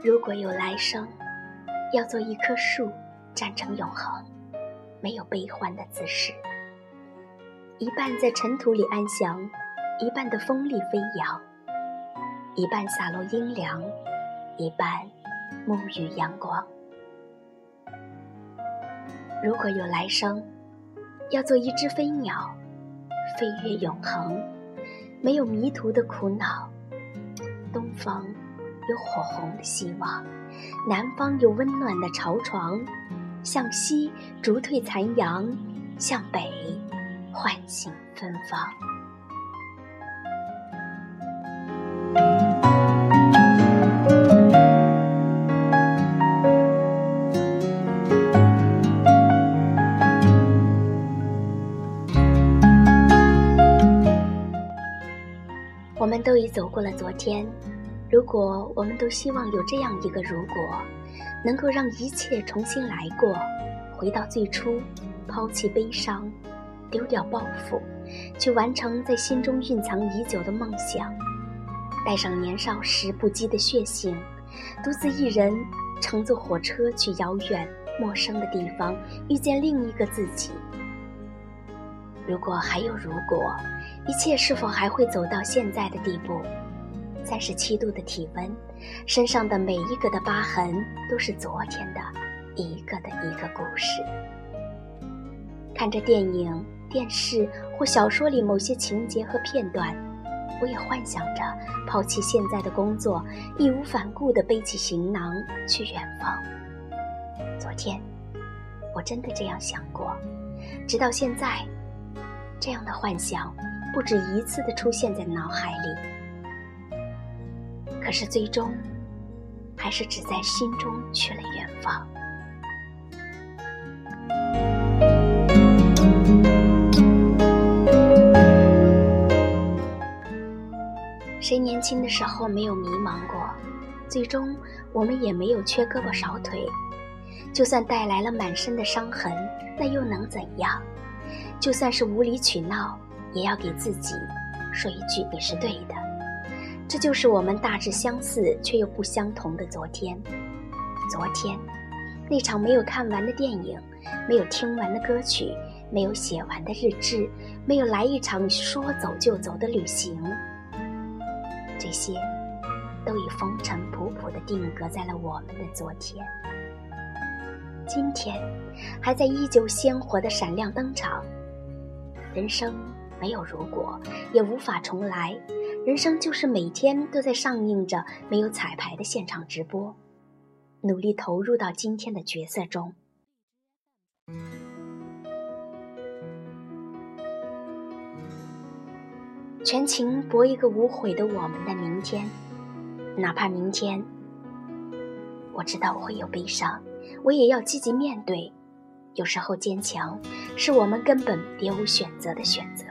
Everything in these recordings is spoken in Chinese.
如果有来生，要做一棵树，站成永恒，没有悲欢的姿势。一半在尘土里安详，一半的风里飞扬，一半洒落阴凉，一半沐浴阳光。如果有来生，要做一只飞鸟，飞越永恒，没有迷途的苦恼。东方有火红的希望，南方有温暖的巢床，向西逐退残阳，向北唤醒芬芳。我们都已走过了昨天，如果我们都希望有这样一个如果，能够让一切重新来过，回到最初，抛弃悲伤，丢掉包袱，去完成在心中蕴藏已久的梦想，带上年少时不羁的血性，独自一人乘坐火车去遥远陌生的地方，遇见另一个自己。如果还有如果。一切是否还会走到现在的地步？三十七度的体温，身上的每一个的疤痕，都是昨天的一个的一个故事。看着电影、电视或小说里某些情节和片段，我也幻想着抛弃现在的工作，义无反顾地背起行囊去远方。昨天，我真的这样想过，直到现在，这样的幻想。不止一次的出现在脑海里，可是最终，还是只在心中去了远方。谁年轻的时候没有迷茫过？最终，我们也没有缺胳膊少腿。就算带来了满身的伤痕，那又能怎样？就算是无理取闹。也要给自己说一句你是对的，这就是我们大致相似却又不相同的昨天。昨天，那场没有看完的电影，没有听完的歌曲，没有写完的日志，没有来一场说走就走的旅行，这些都已风尘仆仆地定格在了我们的昨天。今天，还在依旧鲜活的闪亮登场。人生。没有如果，也无法重来。人生就是每天都在上映着没有彩排的现场直播，努力投入到今天的角色中，全情搏一个无悔的我们的明天。哪怕明天，我知道我会有悲伤，我也要积极面对。有时候坚强，是我们根本别无选择的选择。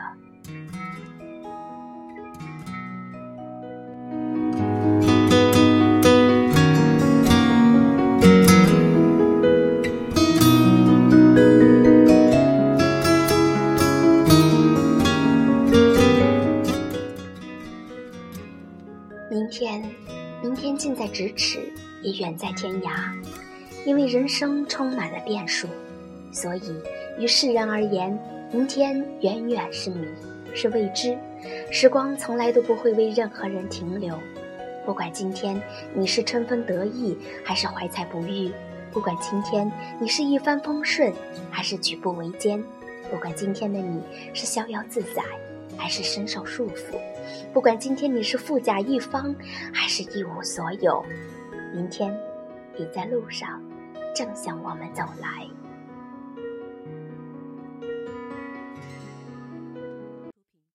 明天，明天近在咫尺，也远在天涯。因为人生充满了变数，所以于世人而言，明天远远是谜，是未知。时光从来都不会为任何人停留。不管今天你是春风得意，还是怀才不遇；不管今天你是一帆风顺，还是举步维艰；不管今天的你是逍遥自在。还是深受束缚，不管今天你是富甲一方，还是一无所有，明天你在路上，正向我们走来。